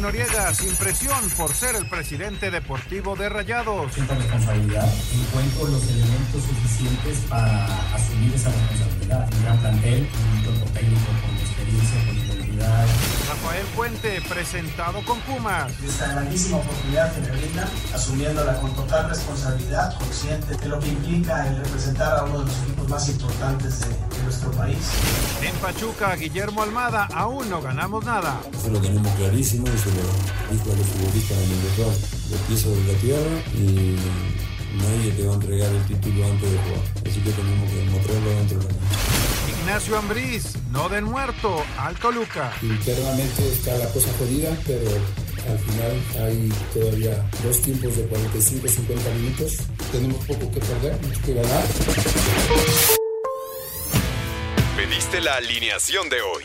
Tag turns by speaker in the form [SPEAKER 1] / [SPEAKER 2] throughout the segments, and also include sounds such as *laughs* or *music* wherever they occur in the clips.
[SPEAKER 1] Noriega, sin presión por ser el presidente deportivo de Rayados.
[SPEAKER 2] Siento responsabilidad. Encuentro los elementos suficientes para asumir esa responsabilidad. Un gran plantel, un técnico con experiencia, con
[SPEAKER 1] Rafael Puente, presentado con Pumas.
[SPEAKER 3] esta grandísima oportunidad que me brinda, asumiéndola con total responsabilidad, consciente de lo que implica el representar a uno de los equipos más importantes de, de nuestro país.
[SPEAKER 1] En Pachuca, Guillermo Almada, aún no ganamos nada.
[SPEAKER 4] Eso lo tenemos clarísimo y se lo dijo a los futbolistas en el mejor de piso de la tierra y nadie te va a entregar el título antes de jugar. Así que tenemos que demostrarlo dentro de la cancha.
[SPEAKER 1] Ignacio Ambriz, no del muerto, al Toluca.
[SPEAKER 5] Internamente está la cosa jodida, pero al final hay todavía dos tiempos de 45-50 minutos. Tenemos poco que perder, mucho que ganar.
[SPEAKER 6] Pediste la alineación de hoy.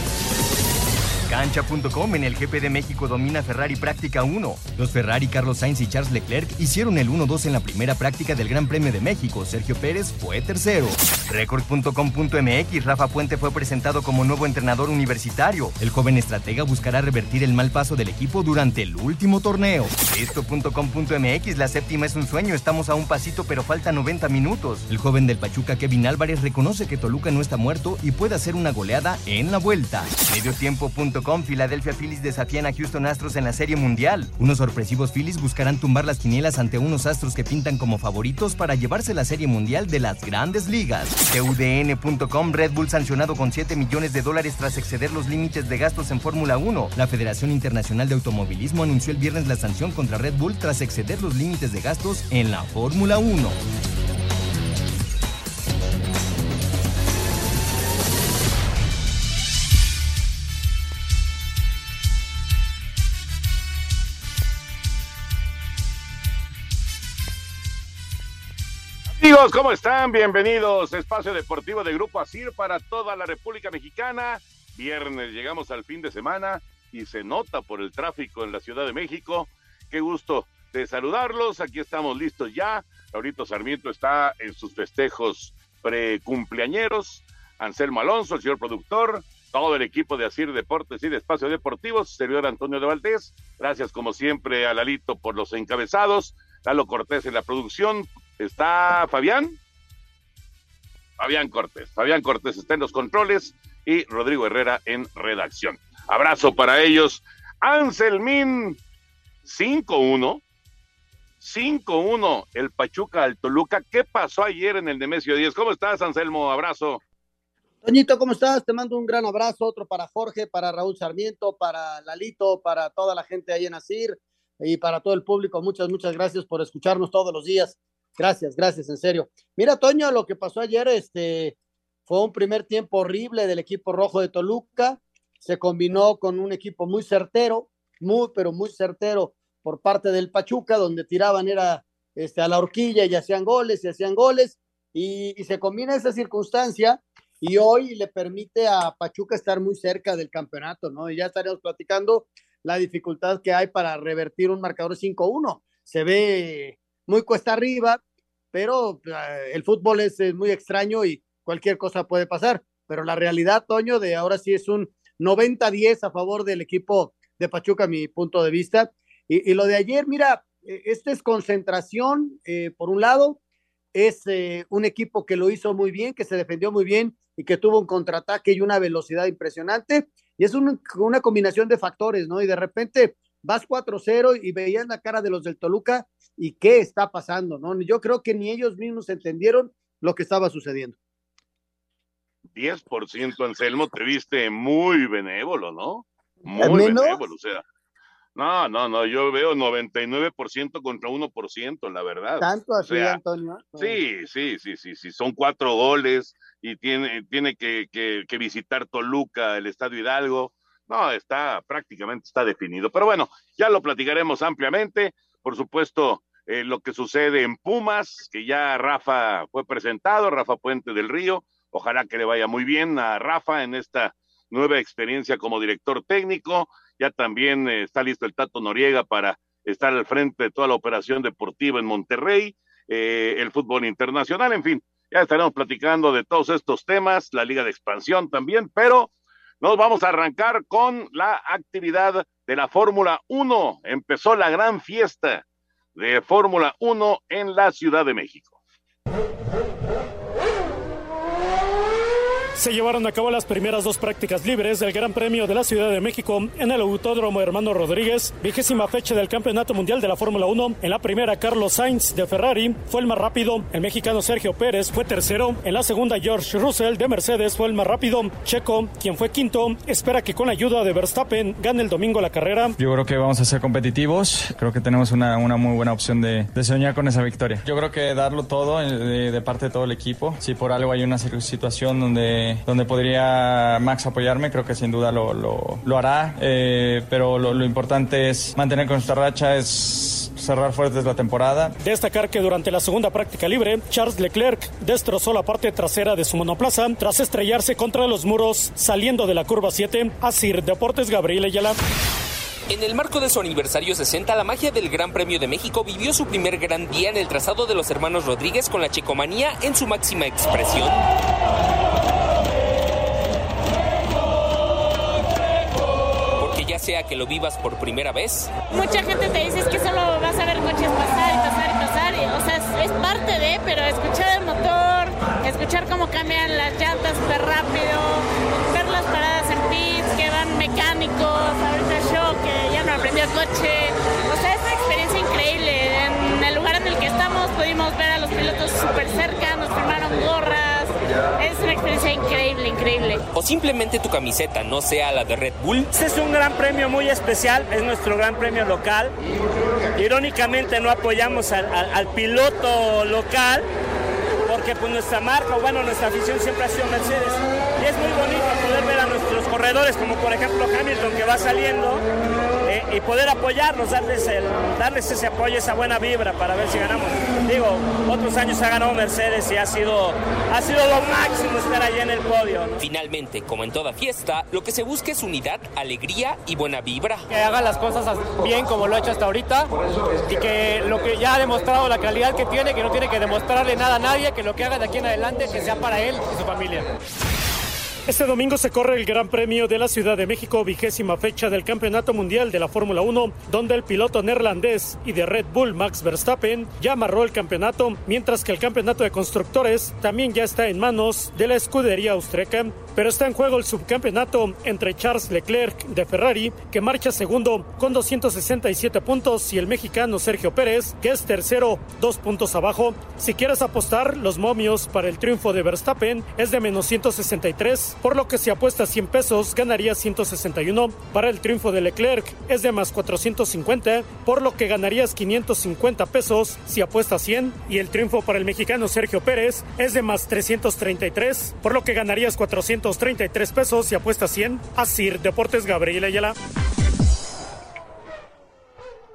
[SPEAKER 7] Cancha.com en el GP de México domina Ferrari Práctica 1. Los Ferrari Carlos Sainz y Charles Leclerc hicieron el 1-2 en la primera práctica del Gran Premio de México. Sergio Pérez fue tercero. Record.com.mx Rafa Puente fue presentado como nuevo entrenador universitario. El joven estratega buscará revertir el mal paso del equipo durante el último torneo. Esto.com.mx La séptima es un sueño. Estamos a un pasito, pero falta 90 minutos. El joven del Pachuca Kevin Álvarez reconoce que Toluca no está muerto y puede hacer una goleada en la vuelta. Mediotiempo.com Philadelphia Phillies desafían a Houston Astros en la Serie Mundial. Unos sorpresivos Phillies buscarán tumbar las quinielas ante unos Astros que pintan como favoritos para llevarse la Serie Mundial de las Grandes Ligas. TUDN.com Red Bull sancionado con 7 millones de dólares tras exceder los límites de gastos en Fórmula 1. La Federación Internacional de Automovilismo anunció el viernes la sanción contra Red Bull tras exceder los límites de gastos en la Fórmula 1.
[SPEAKER 8] Amigos, ¿cómo están? Bienvenidos. Espacio Deportivo de Grupo Asir para toda la República Mexicana. Viernes llegamos al fin de semana y se nota por el tráfico en la Ciudad de México. Qué gusto de saludarlos. Aquí estamos listos ya. Laurito Sarmiento está en sus festejos precumpleañeros. Anselmo Alonso, el señor productor, todo el equipo de Asir Deportes y de Espacio Deportivo, servidor Antonio de Valdés. Gracias como siempre a Lalito por los encabezados. Lalo Cortés en la producción, está Fabián. Fabián Cortés. Fabián Cortés está en los controles y Rodrigo Herrera en redacción. Abrazo para ellos. Anselmín 5-1. 5-1 el Pachuca al Toluca. ¿Qué pasó ayer en el Nemesio 10? ¿Cómo estás, Anselmo? Abrazo.
[SPEAKER 9] Toñito, ¿cómo estás? Te mando un gran abrazo, otro para Jorge, para Raúl Sarmiento, para Lalito, para toda la gente ahí en Asir y para todo el público. Muchas, muchas gracias por escucharnos todos los días. Gracias, gracias, en serio. Mira, Toño, lo que pasó ayer, este, fue un primer tiempo horrible del equipo rojo de Toluca. Se combinó con un equipo muy certero, muy, pero muy certero por parte del Pachuca, donde tiraban era este, a la horquilla y hacían goles y hacían goles. Y, y se combina esa circunstancia y hoy le permite a Pachuca estar muy cerca del campeonato, ¿no? Y ya estaremos platicando la dificultad que hay para revertir un marcador 5-1. Se ve muy cuesta arriba, pero eh, el fútbol es, es, muy extraño y cualquier cosa puede pasar. Pero la realidad, Toño, de ahora sí es un 90-10 a favor del equipo de Pachuca, mi punto de vista. Y, y lo de ayer, mira, esta es concentración, eh, por un lado, es eh, un equipo que lo hizo muy bien, que se defendió muy bien y que tuvo un contraataque y una velocidad impresionante. Y es un, una combinación de factores, ¿no? Y de repente vas 4-0 y veías la cara de los del Toluca y qué está pasando, ¿no? Yo creo que ni ellos mismos entendieron lo que estaba sucediendo.
[SPEAKER 8] 10%, Anselmo, te viste muy benévolo, ¿no? Muy benévolo, o sea. No, no, no, yo veo 99% contra 1%, la verdad.
[SPEAKER 9] ¿Tanto así, Antonio?
[SPEAKER 8] Sí, sí, sí, sí, sí, son cuatro goles y tiene, tiene que, que, que, visitar Toluca, el Estadio Hidalgo. No, está prácticamente está definido. Pero bueno, ya lo platicaremos ampliamente. Por supuesto, eh, lo que sucede en Pumas, que ya Rafa fue presentado, Rafa Puente del Río. Ojalá que le vaya muy bien a Rafa en esta nueva experiencia como director técnico. Ya también eh, está listo el Tato Noriega para estar al frente de toda la operación deportiva en Monterrey, eh, el fútbol internacional, en fin, ya estaremos platicando de todos estos temas, la liga de expansión también, pero nos vamos a arrancar con la actividad de la Fórmula 1. Empezó la gran fiesta de Fórmula 1 en la Ciudad de México.
[SPEAKER 10] Se llevaron a cabo las primeras dos prácticas libres del Gran Premio de la Ciudad de México en el Autódromo Hermano Rodríguez, vigésima fecha del Campeonato Mundial de la Fórmula 1. En la primera, Carlos Sainz de Ferrari fue el más rápido, el mexicano Sergio Pérez fue tercero, en la segunda, George Russell de Mercedes fue el más rápido, Checo, quien fue quinto, espera que con la ayuda de Verstappen gane el domingo la carrera.
[SPEAKER 11] Yo creo que vamos a ser competitivos, creo que tenemos una, una muy buena opción de, de, soñar con esa victoria. Yo creo que darlo todo eh, de, de parte de todo el equipo, si por algo hay una situación donde donde, podría Max apoyarme, creo que sin duda lo, lo, hará, eh, pero lo, lo, importante es mantener con esta racha, es cerrar fuertes la temporada.
[SPEAKER 10] Destacar que durante la segunda práctica libre, Charles Leclerc destrozó la parte trasera de su monoplaza tras estrellarse contra los muros saliendo de la curva 7. Asir Deportes Gabriel Ayala.
[SPEAKER 12] En el marco de su aniversario 60, la magia del Gran Premio de México vivió su primer gran día en el trazado de los hermanos Rodríguez con la checomanía en su máxima expresión. ya sea que lo vivas por primera vez.
[SPEAKER 13] Mucha gente te dice que solo vas a ver coches pasar y pasar y pasar. Y, o sea, es, parte de, pero escuchar el motor, escuchar cómo cambian las llantas súper rápido, ver las paradas en pits, que van mecánicos, ahorita yo aprendió el coche. O sea, es una experiencia increíble. En el lugar en el que estamos pudimos ver a los pilotos súper cerca, nos firmaron gorras. Es una experiencia increíble, increíble.
[SPEAKER 12] O simplemente tu camiseta no sea la de Red Bull.
[SPEAKER 14] Este es un gran premio muy especial, es nuestro gran premio local. Irónicamente no apoyamos al, al, al piloto local porque pues nuestra marca, o bueno, nuestra afición siempre ha sido Mercedes. Y es muy bonito poder ver a nuestros corredores, como por ejemplo Hamilton que va saliendo, y poder apoyarlos, darles, el, darles ese apoyo, esa buena vibra para ver si ganamos. Digo, otros años ha ganado Mercedes y ha sido, ha sido lo máximo estar allí en el podio. ¿no?
[SPEAKER 12] Finalmente, como en toda fiesta, lo que se busca es unidad, alegría y buena vibra.
[SPEAKER 15] Que haga las cosas bien como lo ha hecho hasta ahorita y que lo que ya ha demostrado la calidad que tiene, que no tiene que demostrarle nada a nadie, que lo que haga de aquí en adelante que sea para él y su familia.
[SPEAKER 10] Este domingo se corre el Gran Premio de la Ciudad de México, vigésima fecha del Campeonato Mundial de la Fórmula 1, donde el piloto neerlandés y de Red Bull Max Verstappen ya amarró el campeonato, mientras que el campeonato de constructores también ya está en manos de la escudería austríaca. Pero está en juego el subcampeonato entre Charles Leclerc de Ferrari, que marcha segundo con 267 puntos, y el mexicano Sergio Pérez, que es tercero, dos puntos abajo. Si quieres apostar, los momios para el triunfo de Verstappen es de menos 163 por lo que si apuestas 100 pesos ganaría 161. Para el triunfo de Leclerc es de más 450, por lo que ganarías 550 pesos si apuestas 100. Y el triunfo para el mexicano Sergio Pérez es de más 333, por lo que ganarías 433 pesos si apuestas 100. Así, Deportes Gabriel Ayala.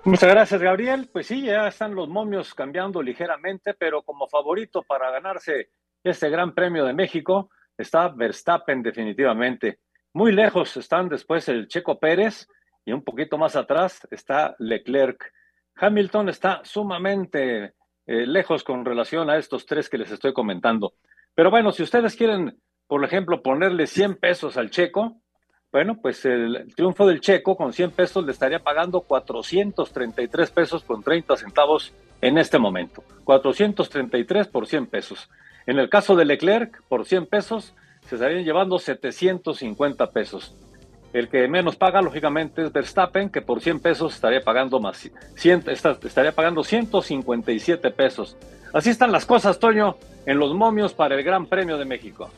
[SPEAKER 16] Muchas gracias, Gabriel. Pues sí, ya están los momios cambiando ligeramente, pero como favorito para ganarse este Gran Premio de México, está Verstappen definitivamente. Muy lejos están después el Checo Pérez y un poquito más atrás está Leclerc. Hamilton está sumamente eh, lejos con relación a estos tres que les estoy comentando. Pero bueno, si ustedes quieren, por ejemplo, ponerle 100 pesos al Checo, bueno, pues el, triunfo del Checo con 100 pesos le estaría pagando 433 pesos con 30 centavos en este momento. 433 por 100 pesos. En el caso de Leclerc, por 100 pesos, se estarían llevando 750 pesos. El que menos paga, lógicamente, es Verstappen, que por 100 pesos estaría pagando más, 100, estaría pagando 157 pesos. Así están las cosas, Toño, en los momios para el Gran Premio de México.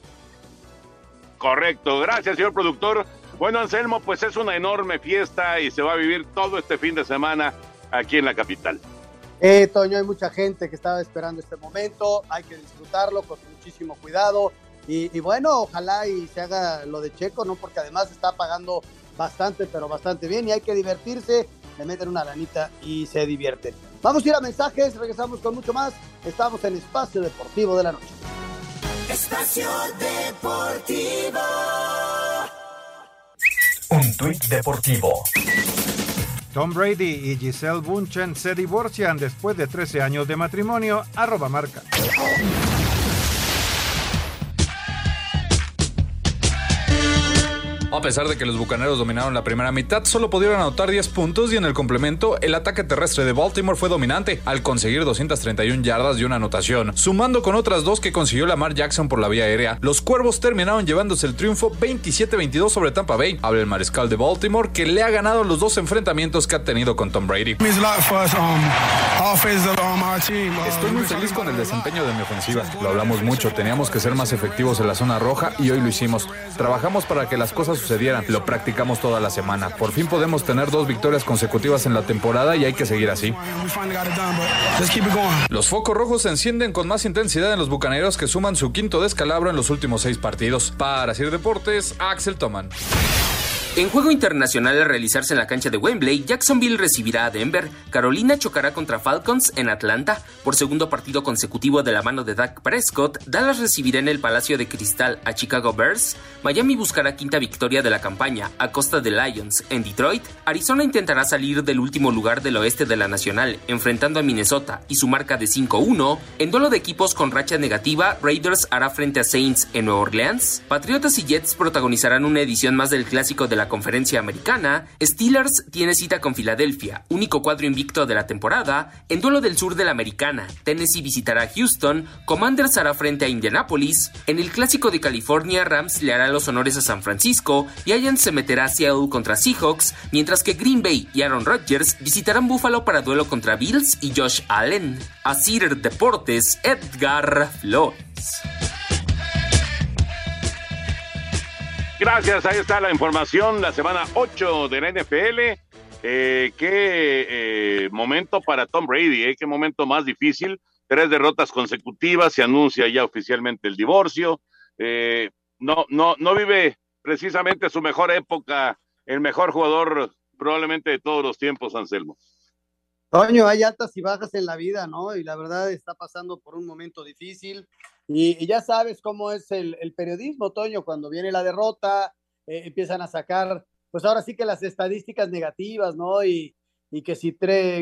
[SPEAKER 8] Correcto, gracias, señor productor. Bueno, Anselmo, pues es una enorme fiesta y se va a vivir todo este fin de semana aquí en la capital.
[SPEAKER 9] Eh, Toño, hay mucha gente que estaba esperando este momento, hay que disfrutarlo con muchísimo cuidado y, bueno, ojalá y se haga lo de Checo, ¿no? Porque además está pagando bastante, pero bastante bien y hay que divertirse, le meten una lanita y se divierten. Vamos a ir a mensajes, regresamos con mucho más. Estamos en Espacio Deportivo de la Noche.
[SPEAKER 17] Espacio Deportivo.
[SPEAKER 18] Un tuit deportivo.
[SPEAKER 1] Tom Brady y Giselle Bunchen se divorcian después de 13 años de matrimonio. Marca.
[SPEAKER 19] A pesar de que los Bucaneros dominaron la primera mitad, solo pudieron anotar 10 puntos y en el complemento, el ataque terrestre de Baltimore fue dominante al conseguir 231 yardas y una anotación. Sumando con otras dos que consiguió Lamar Jackson por la vía aérea, los Cuervos terminaron llevándose el triunfo 27-22 sobre Tampa Bay. Habla el mariscal de Baltimore que le ha ganado los dos enfrentamientos que ha tenido con Tom Brady. Estoy muy feliz con el desempeño de mi ofensiva. Lo hablamos mucho, teníamos que ser más efectivos en la zona roja y hoy lo hicimos. Trabajamos para que las cosas sucedieran. Lo practicamos toda la semana. Por fin podemos tener dos victorias consecutivas en la temporada y hay que seguir así. Los focos rojos se encienden con más intensidad en los bucaneros que suman su quinto descalabro en los últimos seis partidos. Para Sir Deportes, Axel Toman.
[SPEAKER 12] En juego internacional a realizarse en la cancha de Wembley, Jacksonville recibirá a Denver, Carolina chocará contra Falcons en Atlanta. Por segundo partido consecutivo de la mano de Dak Prescott, Dallas recibirá en el Palacio de Cristal a Chicago Bears, Miami buscará quinta victoria de la campaña a costa de Lions en Detroit, Arizona intentará salir del último lugar del oeste de la Nacional enfrentando a Minnesota y su marca de 5-1, en duelo de equipos con racha negativa, Raiders hará frente a Saints en Nueva Orleans, Patriotas y Jets protagonizarán una edición más del clásico de la conferencia americana, Steelers tiene cita con Filadelfia, único cuadro invicto de la temporada, en duelo del sur de la americana, Tennessee visitará a Houston, Commanders hará frente a Indianapolis, en el clásico de California, Rams le hará los honores a San Francisco, Giants se meterá a Seattle contra Seahawks, mientras que Green Bay y Aaron Rodgers visitarán Buffalo para duelo contra Bills y Josh Allen. A Cedar Deportes, Edgar Flores.
[SPEAKER 8] Gracias, ahí está la información, la semana 8 de la NFL. Eh, qué eh, momento para Tom Brady, eh, qué momento más difícil. Tres derrotas consecutivas, se anuncia ya oficialmente el divorcio. Eh, no, no, no vive precisamente su mejor época, el mejor jugador probablemente de todos los tiempos, Anselmo.
[SPEAKER 9] Toño, hay altas y bajas en la vida, ¿no? Y la verdad está pasando por un momento difícil. Y, ya sabes cómo es el, periodismo, Toño, cuando viene la derrota, eh, empiezan a sacar, pues ahora sí que las estadísticas negativas, ¿no? Y, y que si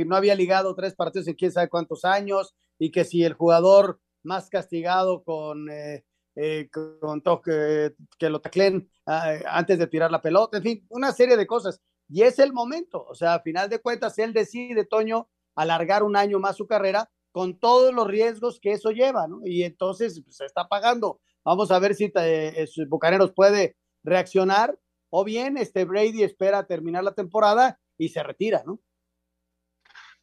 [SPEAKER 9] no había ligado tres partidos en quién sabe cuántos años, y que si el jugador más castigado con, eh, eh, con toque, que lo taclen uh, antes de tirar la pelota, en fin, una serie de cosas. Y es el momento, o sea, a final de cuentas, él decide, Toño, alargar un año más su carrera con todos los riesgos que eso lleva, ¿no? Y entonces pues, se está pagando. Vamos a ver si eh, Bucaneros puede reaccionar o bien este Brady espera terminar la temporada y se retira, ¿no?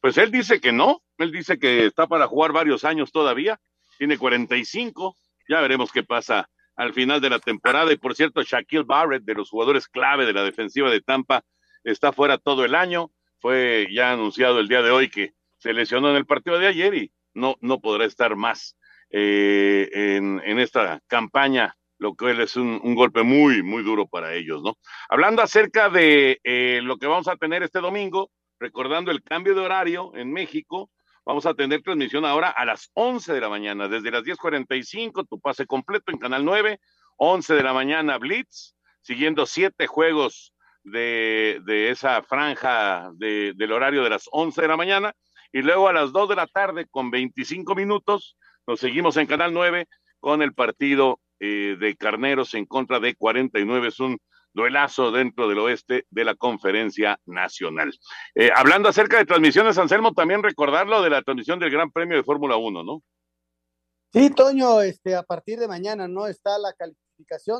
[SPEAKER 8] Pues él dice que no, él dice que está para jugar varios años todavía, tiene 45, ya veremos qué pasa al final de la temporada. Y por cierto, Shaquille Barrett, de los jugadores clave de la defensiva de Tampa, está fuera todo el año. Fue ya anunciado el día de hoy que se lesionó en el partido de ayer y no, no podrá estar más eh, en, en, esta campaña, lo cual es un, un, golpe muy, muy duro para ellos, ¿no? Hablando acerca de eh, lo que vamos a tener este domingo, recordando el cambio de horario en México, vamos a tener transmisión ahora a las 11 de la mañana, desde las 10:45, tu pase completo en Canal 9, 11 de la mañana Blitz, siguiendo siete juegos de, de esa franja de, del horario de las 11 de la mañana y luego a las 2 de la tarde con 25 minutos nos seguimos en Canal 9 con el partido eh, de Carneros en contra de 49. Es un duelazo dentro del oeste de la conferencia nacional. Eh, hablando acerca de transmisiones, Anselmo, también recordarlo de la transmisión del Gran Premio de Fórmula 1, ¿no?
[SPEAKER 9] Sí, Toño, este, a partir de mañana no está la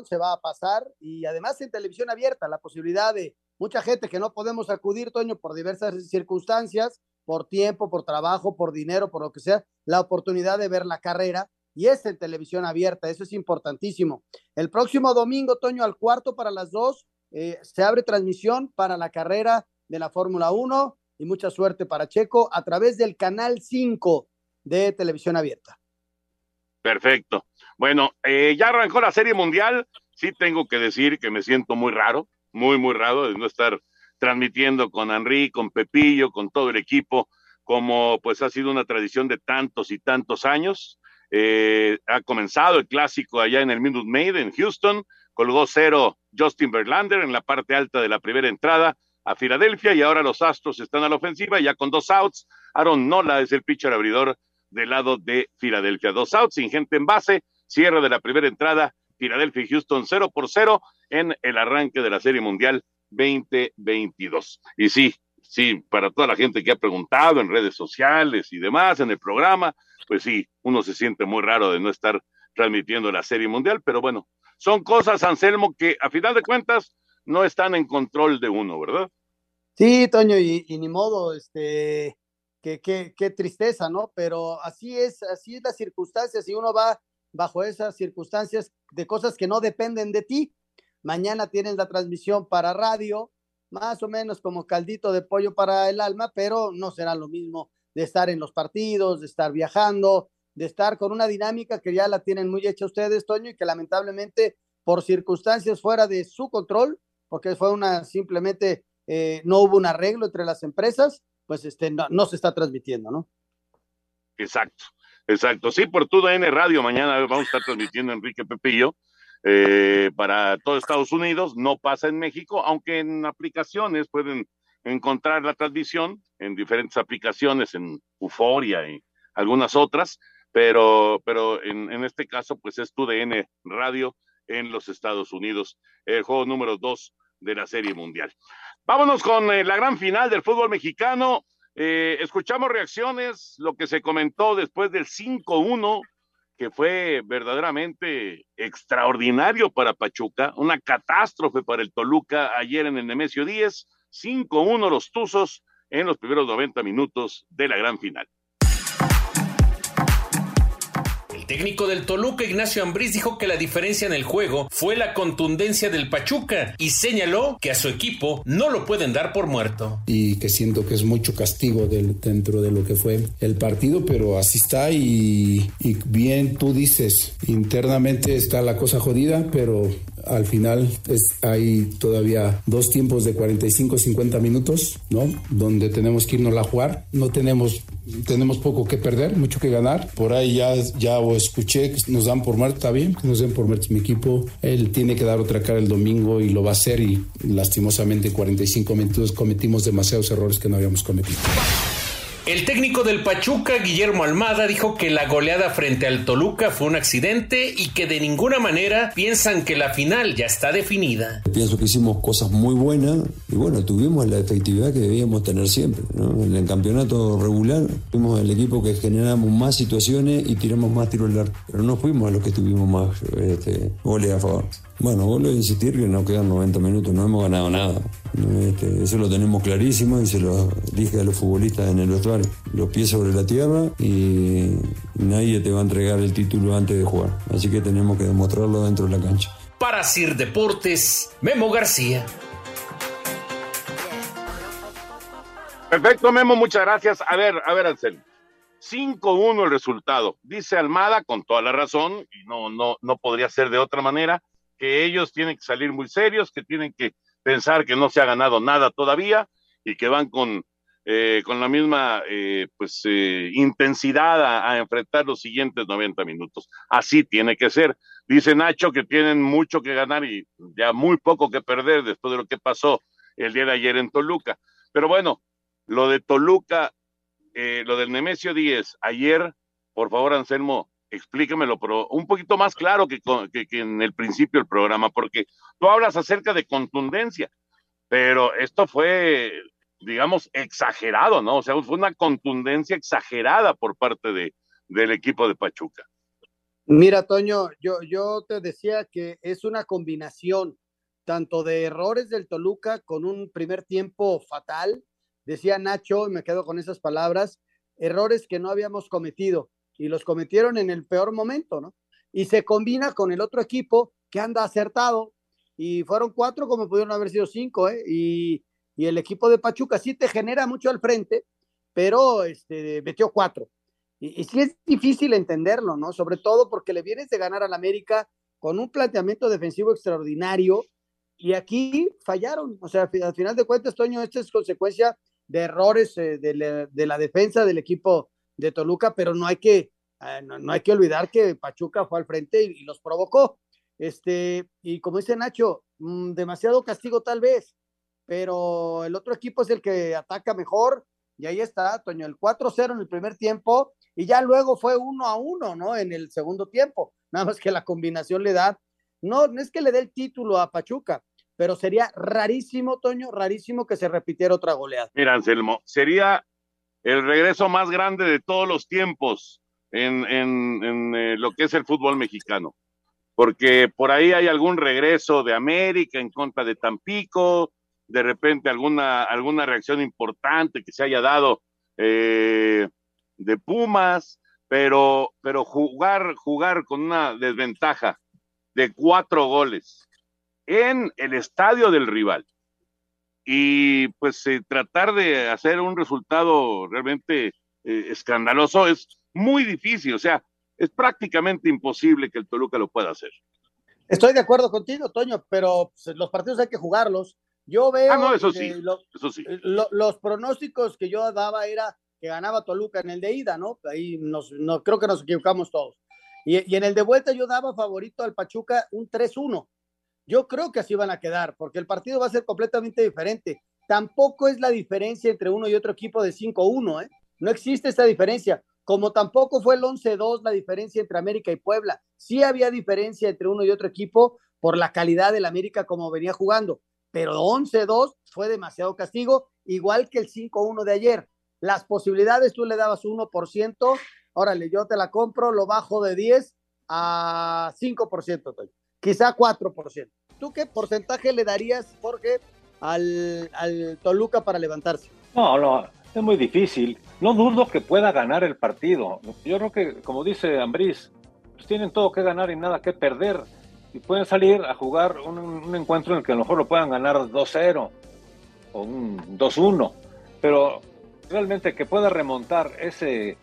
[SPEAKER 9] se va a pasar y además en televisión abierta la posibilidad de mucha gente que no podemos acudir, Toño, por diversas circunstancias, por tiempo, por trabajo, por dinero, por lo que sea, la oportunidad de ver la carrera y es en televisión abierta, eso es importantísimo. El próximo domingo, Toño, al cuarto para las dos, eh, se abre transmisión para la carrera de la Fórmula 1 y mucha suerte para Checo a través del canal 5 de televisión abierta.
[SPEAKER 8] Perfecto. Bueno, eh, ya arrancó la Serie Mundial. Sí tengo que decir que me siento muy raro, muy, muy raro de no estar transmitiendo con Henry, con Pepillo, con todo el equipo, como pues ha sido una tradición de tantos y tantos años. Eh, ha comenzado el clásico allá en el Minute Maid en Houston, colgó cero Justin Verlander en la parte alta de la primera entrada a Filadelfia y ahora los Astros están a la ofensiva ya con dos outs. Aaron Nola es el pitcher abridor del lado de Filadelfia. Dos outs sin gente en base, cierre de la primera entrada, Filadelfia y Houston 0 por 0 en el arranque de la Serie Mundial 2022. Y sí, sí, para toda la gente que ha preguntado en redes sociales y demás, en el programa, pues sí, uno se siente muy raro de no estar transmitiendo la Serie Mundial, pero bueno, son cosas, Anselmo, que a final de cuentas no están en control de uno, ¿verdad?
[SPEAKER 9] Sí, Toño, y, ni modo, este, qué, tristeza, ¿no? Pero así es, así es las circunstancias y uno va bajo esas circunstancias de cosas que no dependen de ti. Mañana tienes la transmisión para radio, más o menos como caldito de pollo para el alma, pero no será lo mismo de estar en los partidos, de estar viajando, de estar con una dinámica que ya la tienen muy hecha ustedes, Toño, y que lamentablemente por circunstancias fuera de su control, porque fue una simplemente eh, no hubo un arreglo entre las empresas, pues este, no, se está transmitiendo, ¿no?
[SPEAKER 8] Exacto, exacto. Sí, por tu N Radio mañana vamos a estar transmitiendo Enrique Pepillo eh, para todo Estados Unidos, no pasa en México, aunque en aplicaciones pueden encontrar la transmisión en diferentes aplicaciones, en Euforia y algunas otras, pero, pero en, este caso, pues es tu DN Radio en los Estados Unidos, el juego número dos de la Serie Mundial. Vámonos con eh, la gran final del fútbol mexicano. Eh, escuchamos reacciones, lo que se comentó después del 5-1, que fue verdaderamente extraordinario para Pachuca, una catástrofe para el Toluca ayer en el Nemesio 10, 5-1 los Tuzos en los primeros 90 minutos de la gran final.
[SPEAKER 12] Técnico del Toluca, Ignacio Ambriz, dijo que la diferencia en el juego fue la contundencia del Pachuca y señaló que a su equipo no lo pueden dar por muerto.
[SPEAKER 5] Y que siento que es mucho castigo dentro de lo que fue el partido, pero así está y, y bien tú dices, internamente está la cosa jodida, pero al final es, hay todavía dos tiempos de 45, 50 minutos, ¿no? Donde tenemos que irnos a jugar. No tenemos, tenemos poco que perder, mucho que ganar. Por ahí ya, ya escuché que nos dan por muerto, está bien, que nos den por muerto mi equipo. Él tiene que dar otra cara el domingo y lo va a hacer y lastimosamente 45 minutos cometimos demasiados errores que no habíamos cometido.
[SPEAKER 12] El técnico del Pachuca, Guillermo Almada, dijo que la goleada frente al Toluca fue un accidente y que de ninguna manera piensan que la final ya está definida.
[SPEAKER 4] Pienso que hicimos cosas muy buenas y bueno, tuvimos la efectividad que debíamos tener siempre. En el campeonato regular fuimos el equipo que generamos más situaciones y tiramos más tiros al arco, pero no fuimos a los que tuvimos más este, goles a favor. Bueno, vuelvo a insistir que no quedan 90 minutos, no hemos ganado nada. Este, eso lo tenemos clarísimo y se lo dije a los futbolistas en el vestuario. Los pies sobre la tierra y nadie te va a entregar el título antes de jugar. Así que tenemos que demostrarlo dentro de la cancha.
[SPEAKER 12] Para Sir Deportes, Memo García.
[SPEAKER 8] Perfecto, Memo, muchas gracias. A ver, a ver, Anselmo. 5-1 el resultado. Dice Almada con toda la razón, y no, no, no podría ser de otra manera, que ellos tienen que salir muy serios, que tienen que pensar que no se ha ganado nada todavía y que van con, eh, con la misma eh, pues, eh, intensidad a, a, enfrentar los siguientes 90 minutos. Así tiene que ser. Dice Nacho que tienen mucho que ganar y ya muy poco que perder después de lo que pasó el día de ayer en Toluca. Pero bueno, lo de Toluca, lo del Nemesio 10, ayer, por favor, Anselmo, explícamelo, pero un poquito más claro que, que, en el principio del programa, porque tú hablas acerca de contundencia, pero esto fue, digamos, exagerado, ¿no? O sea, fue una contundencia exagerada por parte de, del equipo de Pachuca.
[SPEAKER 9] Mira, Toño, yo, yo te decía que es una combinación tanto de errores del Toluca con un primer tiempo fatal, decía Nacho, y me quedo con esas palabras, errores que no habíamos cometido y los cometieron en el peor momento, ¿no? Y se combina con el otro equipo que anda acertado y fueron cuatro como pudieron haber sido cinco, ¿eh? Y, y el equipo de Pachuca sí te genera mucho al frente, pero este, metió cuatro. Y, sí es difícil entenderlo, ¿no? Sobre todo porque le vienes de ganar al América con un planteamiento defensivo extraordinario y aquí fallaron. O sea, al final de cuentas, Toño, esto es consecuencia de errores eh, de, la, defensa del equipo de Toluca, pero no hay que, eh, no, hay que olvidar que Pachuca fue al frente y, los provocó. Este, y como dice Nacho, mm, demasiado castigo tal vez, pero el otro equipo es el que ataca mejor, y ahí está, Toño, el 4-0 en el primer tiempo, y ya luego fue 1 a 1, ¿no? En el segundo tiempo, *laughs* nada más que la combinación le da, no, no es que le dé el título a Pachuca, pero sería rarísimo, Toño, rarísimo que se repitiera otra goleada.
[SPEAKER 8] Mira, Anselmo, sería el regreso más grande de todos los tiempos en, eh, lo que es el fútbol mexicano, porque por ahí hay algún regreso de América en contra de Tampico, de repente alguna, alguna reacción importante que se haya dado eh, de Pumas, pero, pero jugar, jugar con una desventaja de cuatro goles en el estadio del rival. Y pues eh, tratar de hacer un resultado realmente eh, escandaloso es muy difícil, o sea, es prácticamente imposible que el Toluca lo pueda hacer.
[SPEAKER 9] Estoy de acuerdo contigo, Toño, pero pues, los partidos hay que jugarlos. Yo veo
[SPEAKER 8] ah, eso sí, eso sí.
[SPEAKER 9] los pronósticos que yo daba era que ganaba Toluca en el de ida, ¿no? Ahí nos, no, creo que nos equivocamos todos. Y, y, en el de vuelta yo daba favorito al Pachuca un 3-1. Yo creo que así van a quedar, porque el partido va a ser completamente diferente. Tampoco es la diferencia entre uno y otro equipo de 5-1, ¿eh? No existe esa diferencia. Como tampoco fue el 11-2 la diferencia entre América y Puebla. Sí había diferencia entre uno y otro equipo por la calidad del América como venía jugando. Pero 11-2 fue demasiado castigo, igual que el 5-1 de ayer. Las posibilidades tú le dabas 1%, órale, yo te la compro, lo bajo de 10 a 5%, quizá 4%. ¿Tú qué porcentaje le darías, Jorge, al, al Toluca para levantarse?
[SPEAKER 16] No, no, es muy difícil. No dudo que pueda ganar el partido. Yo creo que, como dice Ambriz, pues tienen todo que ganar y nada que perder. Y pueden salir a jugar un, un encuentro en el que a lo mejor lo puedan ganar 2-0 o un 2-1. Pero realmente que pueda remontar ese,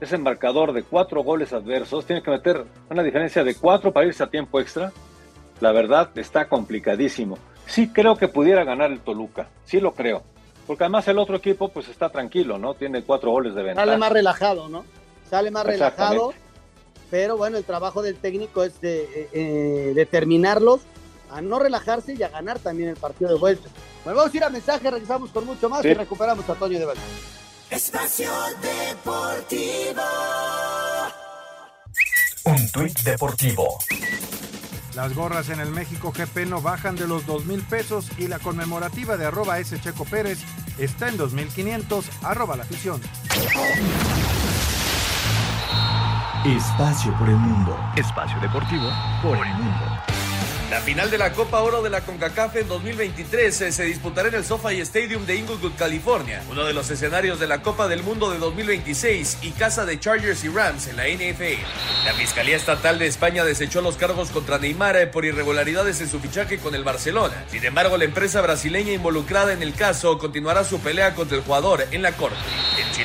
[SPEAKER 16] ese marcador de cuatro goles adversos, tiene que meter una diferencia de cuatro para irse a tiempo extra la verdad está complicadísimo. Sí creo que pudiera ganar el Toluca, sí lo creo. Porque además el otro equipo pues está tranquilo, ¿no? Tiene cuatro goles de ventaja.
[SPEAKER 9] Sale más relajado, ¿no? Sale más relajado. Pero bueno, el trabajo del técnico es de, eh, eh, determinarlos a no relajarse y a ganar también el partido de vuelta. Bueno, vamos a ir a mensaje, regresamos con mucho más y recuperamos a Toño de Valle.
[SPEAKER 17] Espacio Deportivo.
[SPEAKER 18] Un tuit deportivo.
[SPEAKER 1] Las gorras en el México GP no bajan de los 2 mil pesos y la conmemorativa de arroba S. Checo Pérez está en 2.500 arroba la afición.
[SPEAKER 18] Espacio por el mundo. Espacio deportivo por el mundo.
[SPEAKER 20] La final de la Copa Oro de la CONCACAF en 2023 eh, se disputará en el SoFi Stadium de Inglewood, California, uno de los escenarios de la Copa del Mundo de 2026 y casa de Chargers y Rams en la NFL. La Fiscalía Estatal de España desechó los cargos contra Neymar eh, por irregularidades en su fichaje con el Barcelona. Sin embargo, la empresa brasileña involucrada en el caso continuará su pelea contra el jugador en la corte.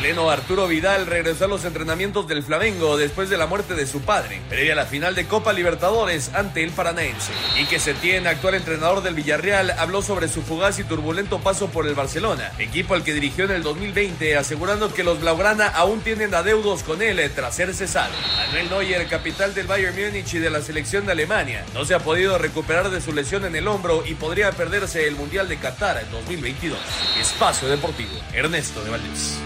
[SPEAKER 20] Chileno Arturo Vidal regresó a los entrenamientos del Flamengo después de la muerte de su padre, previa a la final de Copa Libertadores ante el Paranaense. Quique Setién, actual entrenador del Villarreal, habló sobre su fugaz y turbulento paso por el Barcelona, equipo al que dirigió en el 2020, asegurando que los Blaugrana aún tienen adeudos con él tras ser cesado. Manuel Neuer, capital del Bayern Múnich y de la selección de Alemania, no se ha podido recuperar de su lesión en el hombro y podría perderse el Mundial de Qatar en 2022. Espacio Deportivo, Ernesto de Valdés.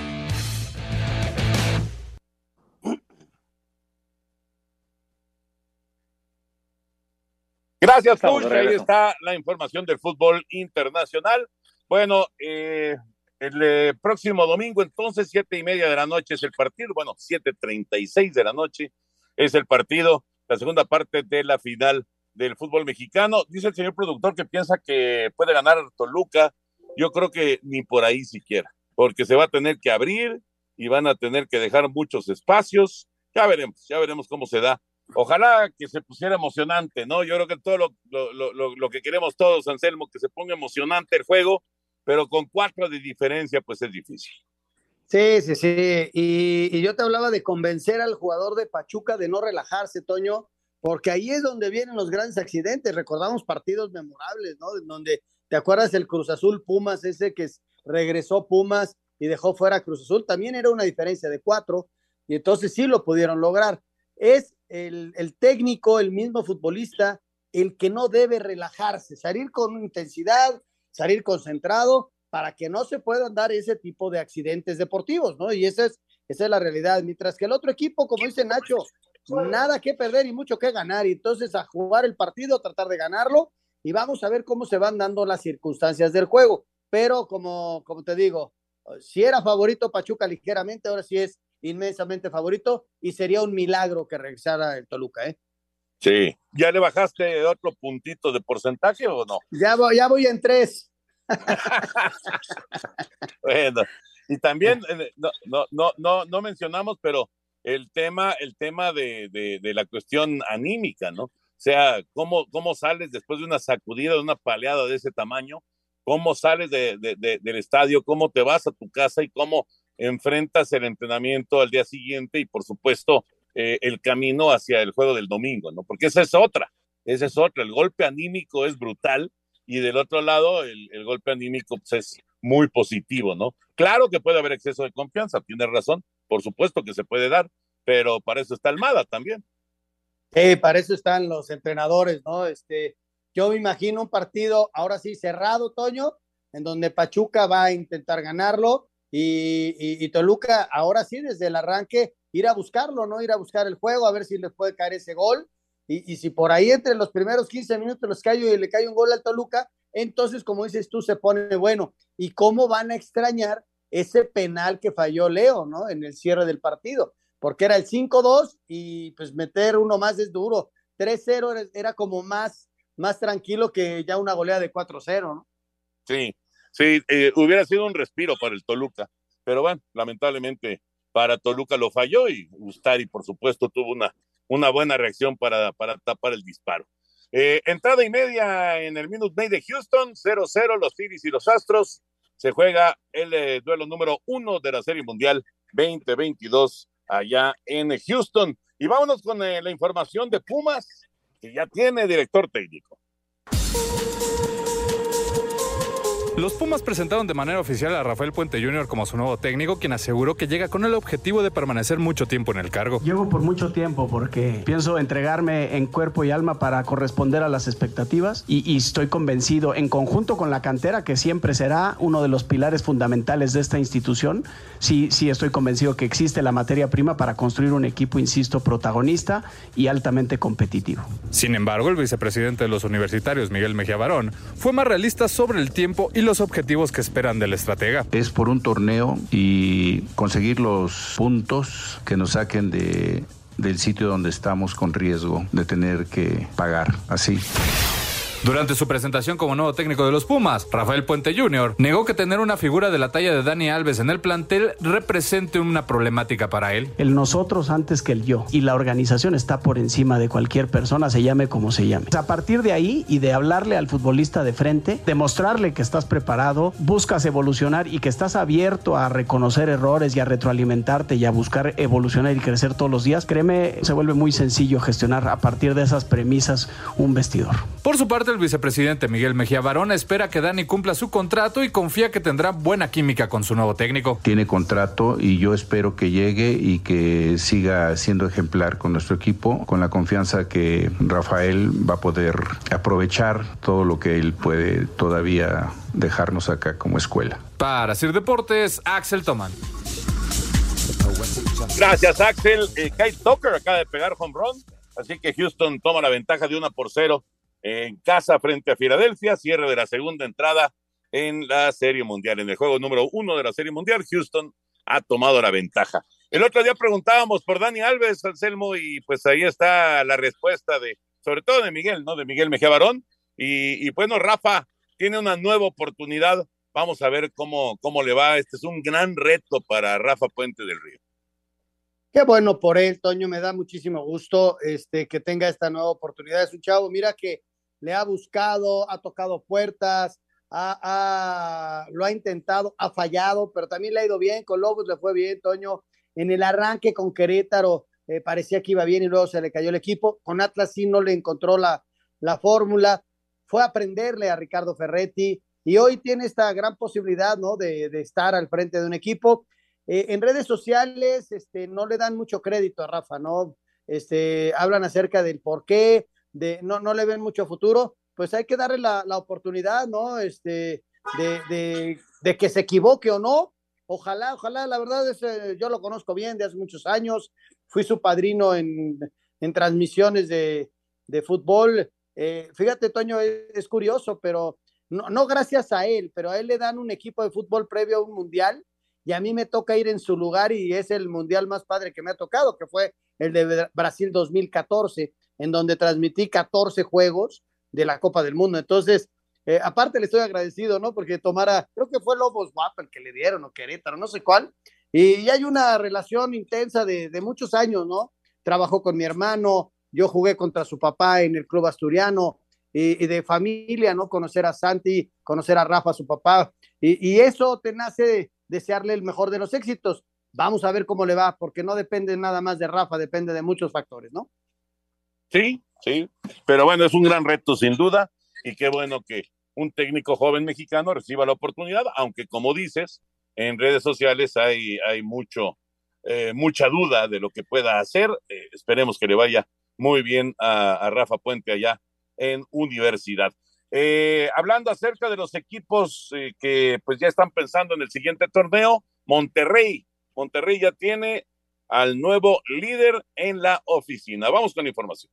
[SPEAKER 8] Gracias, Push. Ahí está la información del fútbol internacional. Bueno, eh, el eh, próximo domingo, entonces, siete y media de la noche es el partido. Bueno, siete treinta y seis de la noche es el partido, la segunda parte de la final del fútbol mexicano. Dice el señor productor que piensa que puede ganar Toluca. Yo creo que ni por ahí siquiera, porque se va a tener que abrir y van a tener que dejar muchos espacios. Ya veremos, ya veremos cómo se da. Ojalá que se pusiera emocionante, ¿no? Yo creo que todo lo, lo, lo, que queremos todos, Anselmo, que se ponga emocionante el juego, pero con cuatro de diferencia, pues es difícil.
[SPEAKER 9] Sí, sí, sí. Y, y, yo te hablaba de convencer al jugador de Pachuca de no relajarse, Toño, porque ahí es donde vienen los grandes accidentes. Recordamos partidos memorables, ¿no? Donde, ¿te acuerdas del Cruz Azul Pumas, ese que regresó Pumas y dejó fuera Cruz Azul? También era una diferencia de cuatro, y entonces sí lo pudieron lograr. Es el, el técnico, el mismo futbolista, el que no debe relajarse, salir con intensidad, salir concentrado para que no se puedan dar ese tipo de accidentes deportivos, ¿no? Y esa es, esa es la realidad. Mientras que el otro equipo, como dice Nacho, nada que perder y mucho que ganar. Y entonces a jugar el partido, tratar de ganarlo y vamos a ver cómo se van dando las circunstancias del juego. Pero como, como te digo, si era favorito Pachuca ligeramente, ahora sí es inmensamente favorito y sería un milagro que regresara el Toluca, ¿eh?
[SPEAKER 8] Sí, ¿ya le bajaste otro puntito de porcentaje o no?
[SPEAKER 9] Ya voy, ya voy en tres. *laughs*
[SPEAKER 8] bueno, y también eh, no, no, no, no, no mencionamos, pero el tema, el tema de, de, la cuestión anímica, ¿no? O sea, ¿cómo, ¿cómo sales después de una sacudida, de una paleada de ese tamaño? ¿Cómo sales de, del estadio? ¿Cómo te vas a tu casa y cómo enfrentas el entrenamiento al día siguiente y por supuesto eh, el camino hacia el juego del domingo, ¿no? Porque esa es otra, esa es otra, el golpe anímico es brutal y del otro lado el, el golpe anímico pues, es muy positivo, ¿no? Claro que puede haber exceso de confianza, tienes razón, por supuesto que se puede dar, pero para eso está Almada también.
[SPEAKER 9] Sí, para eso están los entrenadores, ¿no? Este, yo me imagino un partido ahora sí cerrado, Toño, en donde Pachuca va a intentar ganarlo y, Toluca ahora sí desde el arranque ir a buscarlo, ¿no? Ir a buscar el juego, a ver si le puede caer ese gol. Y, si por ahí entre los primeros 15 minutos los cae y le cae un gol al Toluca, entonces, como dices tú, se pone bueno. ¿Y cómo van a extrañar ese penal que falló Leo, ¿no? En el cierre del partido, porque era el 5-2 y pues meter uno más es duro. 3-0 era como más, más tranquilo que ya una goleada de 4-0, ¿no?
[SPEAKER 8] Sí, Sí, eh, hubiera sido un respiro para el Toluca, pero bueno, lamentablemente para Toluca lo falló y Ustari, por supuesto, tuvo una, una buena reacción para, para tapar el disparo. Eh, entrada y media en el Minute Maid de Houston, 0-0 los Phillies y los Astros. Se juega el eh, duelo número uno de la Serie Mundial 2022 allá en Houston. Y vámonos con la información de Pumas, que ya tiene director técnico.
[SPEAKER 19] Los Pumas presentaron de manera oficial a Rafael Puente Jr. como su nuevo técnico, quien aseguró que llega con el objetivo de permanecer mucho tiempo en el cargo.
[SPEAKER 21] Llego por mucho tiempo porque pienso entregarme en cuerpo y alma para corresponder a las expectativas y, estoy convencido, en conjunto con la cantera, que siempre será uno de los pilares fundamentales de esta institución, sí, sí estoy convencido que existe la materia prima para construir un equipo, insisto, protagonista y altamente competitivo.
[SPEAKER 19] Sin embargo, el vicepresidente de los universitarios, Miguel Mejía Barón, fue más realista sobre el tiempo y los objetivos que esperan del estratega.
[SPEAKER 22] Es por un torneo y conseguir los puntos que nos saquen de, del sitio donde estamos con riesgo de tener que pagar así.
[SPEAKER 19] Durante su presentación como nuevo técnico de los Pumas, Rafael Puente Jr. negó que tener una figura de la talla de Dani Alves en el plantel represente una problemática para él.
[SPEAKER 21] El nosotros antes que el yo y la organización está por encima de cualquier persona, se llame como se llame. A partir de ahí y de hablarle al futbolista de frente, demostrarle que estás preparado, buscas evolucionar y que estás abierto a reconocer errores y a retroalimentarte y a buscar evolucionar y crecer todos los días, créeme, se vuelve muy sencillo gestionar a partir de esas premisas un vestidor.
[SPEAKER 19] Por su parte, el vicepresidente Miguel Mejía Barón espera que Dani cumpla su contrato y confía que tendrá buena química con su nuevo técnico.
[SPEAKER 22] Tiene contrato y yo espero que llegue y que siga siendo ejemplar con nuestro equipo, con la confianza que Rafael va a poder aprovechar todo lo que él puede todavía dejarnos acá como escuela.
[SPEAKER 19] Para Sir Deportes, Axel Toman.
[SPEAKER 8] Gracias, Axel. Eh, Kyle Tucker acaba de pegar home run, así que Houston toma la ventaja de una por cero en casa frente a Filadelfia, cierre de la segunda entrada en la Serie Mundial. En el juego número uno de la Serie Mundial, Houston ha tomado la ventaja. El otro día preguntábamos por Dani Alves, Anselmo, y pues ahí está la respuesta de, sobre todo de Miguel, ¿no? De Miguel Mejía Barón. Y, y bueno, Rafa tiene una nueva oportunidad. Vamos a ver cómo, cómo le va. Este es un gran reto para Rafa Puente del Río.
[SPEAKER 9] Qué bueno por él, Toño, me da muchísimo gusto este, que tenga esta nueva oportunidad. Es un chavo, mira que le ha buscado, ha tocado puertas, ha, ha, lo ha intentado, ha fallado, pero también le ha ido bien, con Lobos le fue bien, Toño. En el arranque con Querétaro eh, parecía que iba bien y luego se le cayó el equipo. Con Atlas sí no le encontró la, la fórmula, fue a aprenderle a Ricardo Ferretti y hoy tiene esta gran posibilidad, ¿no? De, de estar al frente de un equipo. Eh, en redes sociales este, no le dan mucho crédito a Rafa, ¿no? Este, hablan acerca del por qué, de, no, no le ven mucho futuro, pues hay que darle la, la oportunidad, ¿no? Este, de, de, de, que se equivoque o no. Ojalá, ojalá, la verdad es, eh, yo lo conozco bien de hace muchos años, fui su padrino en, en transmisiones de, de fútbol. Eh, fíjate, Toño, es, es curioso, pero no, no, gracias a él, pero a él le dan un equipo de fútbol previo a un mundial y a mí me toca ir en su lugar y es el mundial más padre que me ha tocado, que fue el de Brasil 2014, en donde transmití 14 juegos de la Copa del Mundo. Entonces, eh, aparte le estoy agradecido, ¿no? Porque tomara, creo que fue Lobos Guapa el que le dieron, o Querétaro, no sé cuál, y, hay una relación intensa de, de, muchos años, ¿no? Trabajó con mi hermano, yo jugué contra su papá en el club asturiano, y, y de familia, ¿no? Conocer a Santi, conocer a Rafa, su papá, y, y eso te nace de, desearle el mejor de los éxitos. Vamos a ver cómo le va, porque no depende nada más de Rafa, depende de muchos factores, ¿no?
[SPEAKER 8] Sí, sí, pero bueno, es un gran reto sin duda y qué bueno que un técnico joven mexicano reciba la oportunidad, aunque como dices, en redes sociales hay, hay mucho, eh, mucha duda de lo que pueda hacer. Eh, esperemos que le vaya muy bien a, Rafa Puente allá en universidad. Eh, hablando acerca de los equipos eh, que pues ya están pensando en el siguiente torneo, Monterrey. Monterrey ya tiene al nuevo líder en la oficina. Vamos con la información.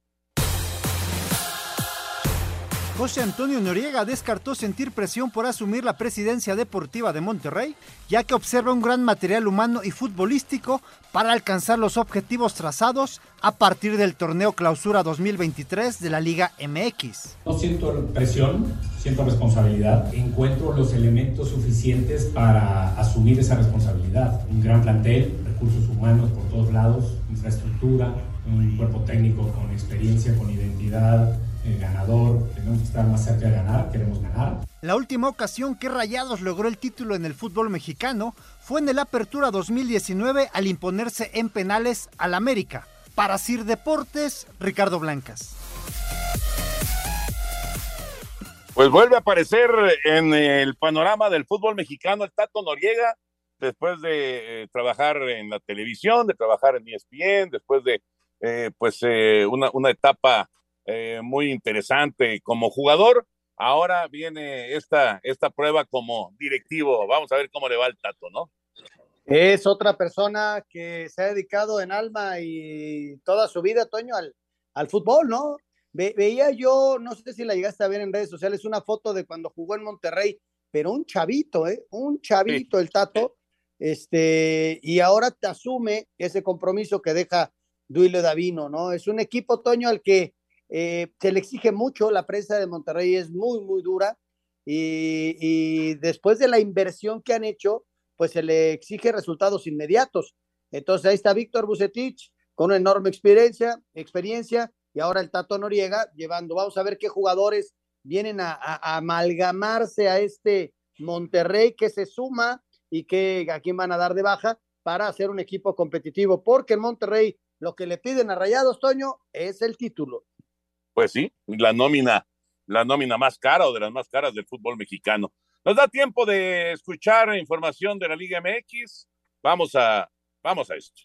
[SPEAKER 23] José Antonio Noriega descartó sentir presión por asumir la presidencia deportiva de Monterrey, ya que observa un gran material humano y futbolístico para alcanzar los objetivos trazados a partir del torneo Clausura 2023 de la Liga MX.
[SPEAKER 24] No siento presión, siento responsabilidad. Encuentro los elementos suficientes para asumir esa responsabilidad. Un gran plantel, recursos humanos por todos lados, infraestructura, un cuerpo técnico con experiencia, con identidad, el ganador, tenemos que estar más cerca de ganar, queremos ganar.
[SPEAKER 23] La última ocasión que Rayados logró el título en el fútbol mexicano fue en el Apertura 2019 al imponerse en penales al América. Para Sir Deportes, Ricardo Blancas.
[SPEAKER 8] Pues vuelve a aparecer en el panorama del fútbol mexicano el Tato Noriega, después de eh, trabajar en la televisión, de trabajar en ESPN, después de eh, pues eh, una, una etapa eh, muy interesante como jugador. Ahora viene esta, esta prueba como directivo. Vamos a ver cómo le va el tato, ¿no?
[SPEAKER 9] Es otra persona que se ha dedicado en alma y toda su vida, Toño, al, al fútbol, ¿no? Ve, veía yo, no sé si la llegaste a ver en redes sociales, una foto de cuando jugó en Monterrey, pero un chavito, ¿eh? Un chavito, sí. el tato. Este, y ahora te asume ese compromiso que deja Duilio Davino, ¿no? Es un equipo, Toño, al que eh, se le exige mucho, la prensa de Monterrey es muy, muy dura y, después de la inversión que han hecho, pues se le exige resultados inmediatos. Entonces ahí está Víctor Bucetich con una enorme experiencia, experiencia y ahora el Tato Noriega llevando, vamos a ver qué jugadores vienen a amalgamarse a este Monterrey que se suma y que a quién van a dar de baja para hacer un equipo competitivo, porque en Monterrey lo que le piden a Rayados, Toño, es el título
[SPEAKER 8] pues sí, la nómina, la nómina más cara o de las más caras del fútbol mexicano. Nos da tiempo de escuchar información de la Liga MX. Vamos a, vamos a esto.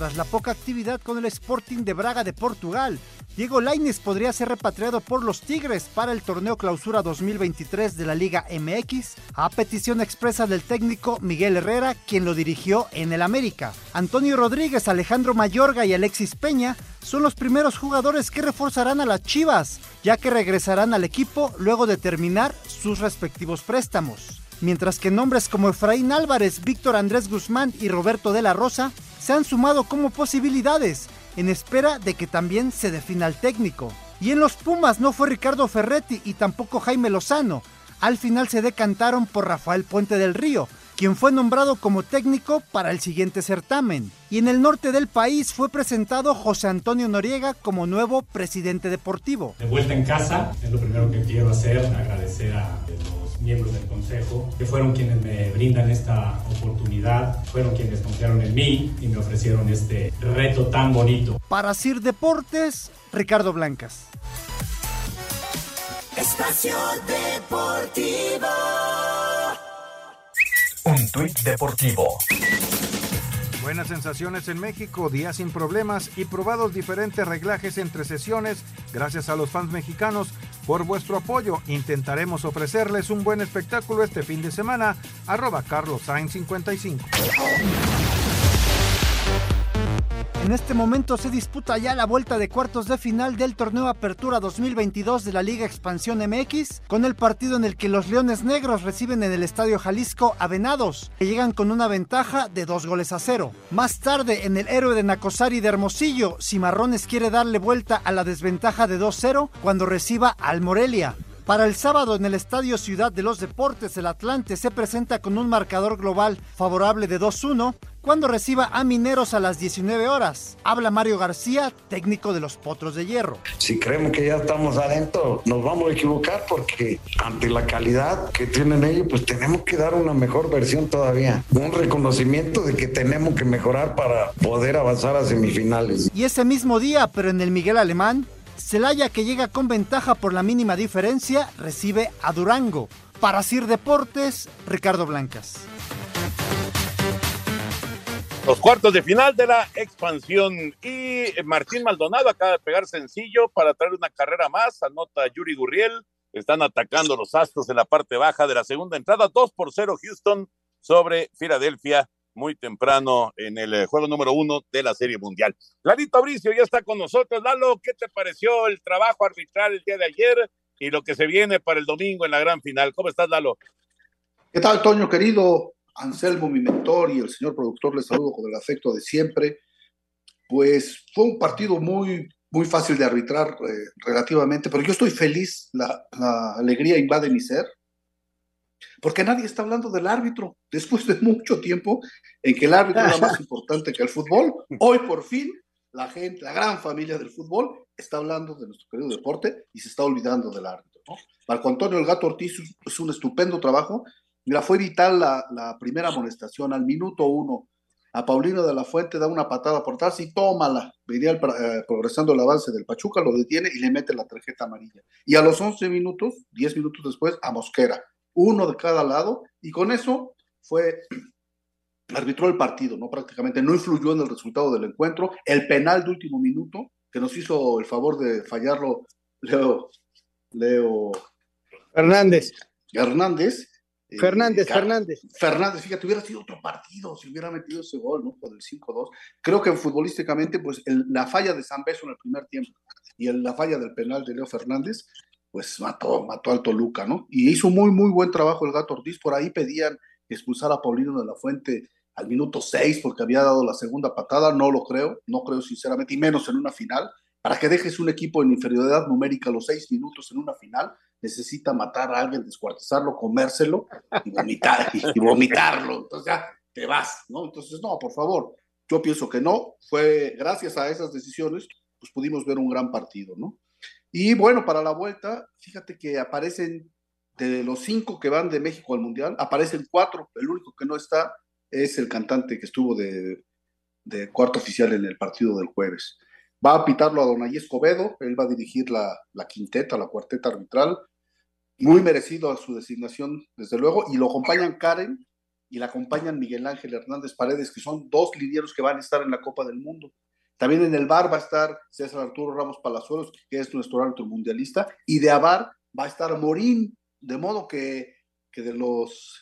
[SPEAKER 23] Tras la poca actividad con el Sporting de Braga de Portugal. Diego Lainez podría ser repatriado por los Tigres para el torneo clausura 2023 de la Liga MX, a petición expresa del técnico Miguel Herrera, quien lo dirigió en el América. Antonio Rodríguez, Alejandro Mayorga y Alexis Peña son los primeros jugadores que reforzarán a las Chivas, ya que regresarán al equipo luego de terminar sus respectivos préstamos. Mientras que nombres como Efraín Álvarez, Víctor Andrés Guzmán y Roberto de la Rosa se han sumado como posibilidades, en espera de que también se defina el técnico. Y en los Pumas no fue Ricardo Ferretti y tampoco Jaime Lozano. Al final se decantaron por Rafael Puente del Río, quien fue nombrado como técnico para el siguiente certamen. Y en el norte del país fue presentado José Antonio Noriega como nuevo presidente deportivo.
[SPEAKER 24] De vuelta en casa, es lo primero que quiero hacer, agradecer a miembros del consejo, que fueron quienes me brindan esta oportunidad, fueron quienes confiaron en mí y me ofrecieron este reto tan bonito.
[SPEAKER 23] Para Sir Deportes, Ricardo Blancas.
[SPEAKER 17] Espacio Deportivo.
[SPEAKER 18] Un tuit deportivo.
[SPEAKER 1] Buenas sensaciones en México, días sin problemas y probados diferentes reglajes entre sesiones. Gracias a los fans mexicanos por vuestro apoyo. Intentaremos ofrecerles un buen espectáculo este fin de semana. Arroba Carlos Sainz 55.
[SPEAKER 23] En este momento se disputa ya la vuelta de cuartos de final del torneo Apertura 2022 de la Liga Expansión MX, con el partido en el que los Leones Negros reciben en el Estadio Jalisco a Venados, que llegan con una ventaja de dos goles a cero. Más tarde, en el héroe de Nacosari de Hermosillo, Cimarrones quiere darle vuelta a la desventaja de 2-0 cuando reciba al Morelia. Para el sábado en el Estadio Ciudad de los Deportes, el Atlante se presenta con un marcador global favorable de 2-1 cuando reciba a Mineros a las 19 horas. Habla Mario García, técnico de los Potros de Hierro.
[SPEAKER 25] Si creemos que ya estamos adentro, nos vamos a equivocar porque ante la calidad que tienen ellos, pues tenemos que dar una mejor versión todavía. Un reconocimiento de que tenemos que mejorar para poder avanzar a semifinales.
[SPEAKER 23] Y ese mismo día, pero en el Miguel Alemán, Celaya, que llega con ventaja por la mínima diferencia, recibe a Durango. Para Sir Deportes, Ricardo Blancas.
[SPEAKER 8] Los cuartos de final de la expansión. Y Martín Maldonado acaba de pegar sencillo para traer una carrera más. Anota Yuri Gurriel. Están atacando los Astros en la parte baja de la segunda entrada. 2 por 0 Houston sobre Filadelfia muy temprano en el eh, juego número uno de la Serie Mundial. Lalito Abricio ya está con nosotros. Lalo, ¿qué te pareció el trabajo arbitral el día de ayer y lo que se viene para el domingo en la gran final? ¿Cómo estás, Lalo?
[SPEAKER 26] ¿Qué tal, Toño, querido? Anselmo, mi mentor, y el señor productor, les saludo con el afecto de siempre. Pues fue un partido muy, muy fácil de arbitrar eh, relativamente, pero yo estoy feliz, la, la alegría invade mi ser, porque nadie está hablando del árbitro. *laughs* Después de mucho tiempo en que el árbitro era más *laughs* importante que el fútbol, hoy por fin la gente, la gran familia del fútbol está hablando de nuestro querido deporte y se está olvidando del árbitro. ¿no? Marco Antonio El Gato Ortiz es un estupendo trabajo. Mira, fue vital la, la primera amonestación al minuto uno. A Paulino de la Fuente da una patada por atrás y tómala. Venía el, eh, progresando el avance del Pachuca, lo detiene y le mete la tarjeta amarilla. Y a los 11 minutos, 10 minutos después, a Mosquera uno de cada lado, y con eso fue, *clears throat* arbitró el partido, ¿no? Prácticamente no influyó en el resultado del encuentro. El penal de último minuto, que nos hizo el favor de fallarlo Leo, Leo
[SPEAKER 9] Hernández.
[SPEAKER 26] Hernández.
[SPEAKER 9] Fernández, Fernández.
[SPEAKER 26] Fernández, fíjate, hubiera sido otro partido si hubiera metido ese gol, ¿no? Por el 5-2. Creo que futbolísticamente, pues el- la falla de San Beso en el primer tiempo y el- la falla del penal de Leo Fernández, pues mató, mató al Toluca, ¿no? Y hizo muy, muy buen trabajo el Gato Ortiz. Por ahí pedían expulsar a Paulino de la Fuente al minuto 6 porque había dado la segunda patada. No lo creo, no creo sinceramente, y menos en una final. Para que dejes un equipo en inferioridad numérica los seis minutos en una final, necesita matar a alguien, descuartizarlo, comérselo y vomitar, y, vomitarlo. Entonces ya te vas, ¿no? Entonces, no, por favor, yo pienso que no. Fue gracias a esas decisiones, pues pudimos ver un gran partido, ¿no? Y bueno, para la vuelta, fíjate que aparecen de los cinco que van de México al Mundial, aparecen cuatro. El único que no está es el cantante que estuvo de, cuarto oficial en el partido del jueves. Va a pitarlo a Donay Escobedo, él va a dirigir la quinteta, la cuarteta arbitral. Muy merecido a su designación, desde luego, y lo acompañan Karen, y la acompañan Miguel Ángel Hernández Paredes, que son dos linieros que van a estar en la Copa del Mundo. También en el bar va a estar César Arturo Ramos Palazuelos, que es nuestro árbitro mundialista, y de Avar va a estar Morín, de modo que, que de los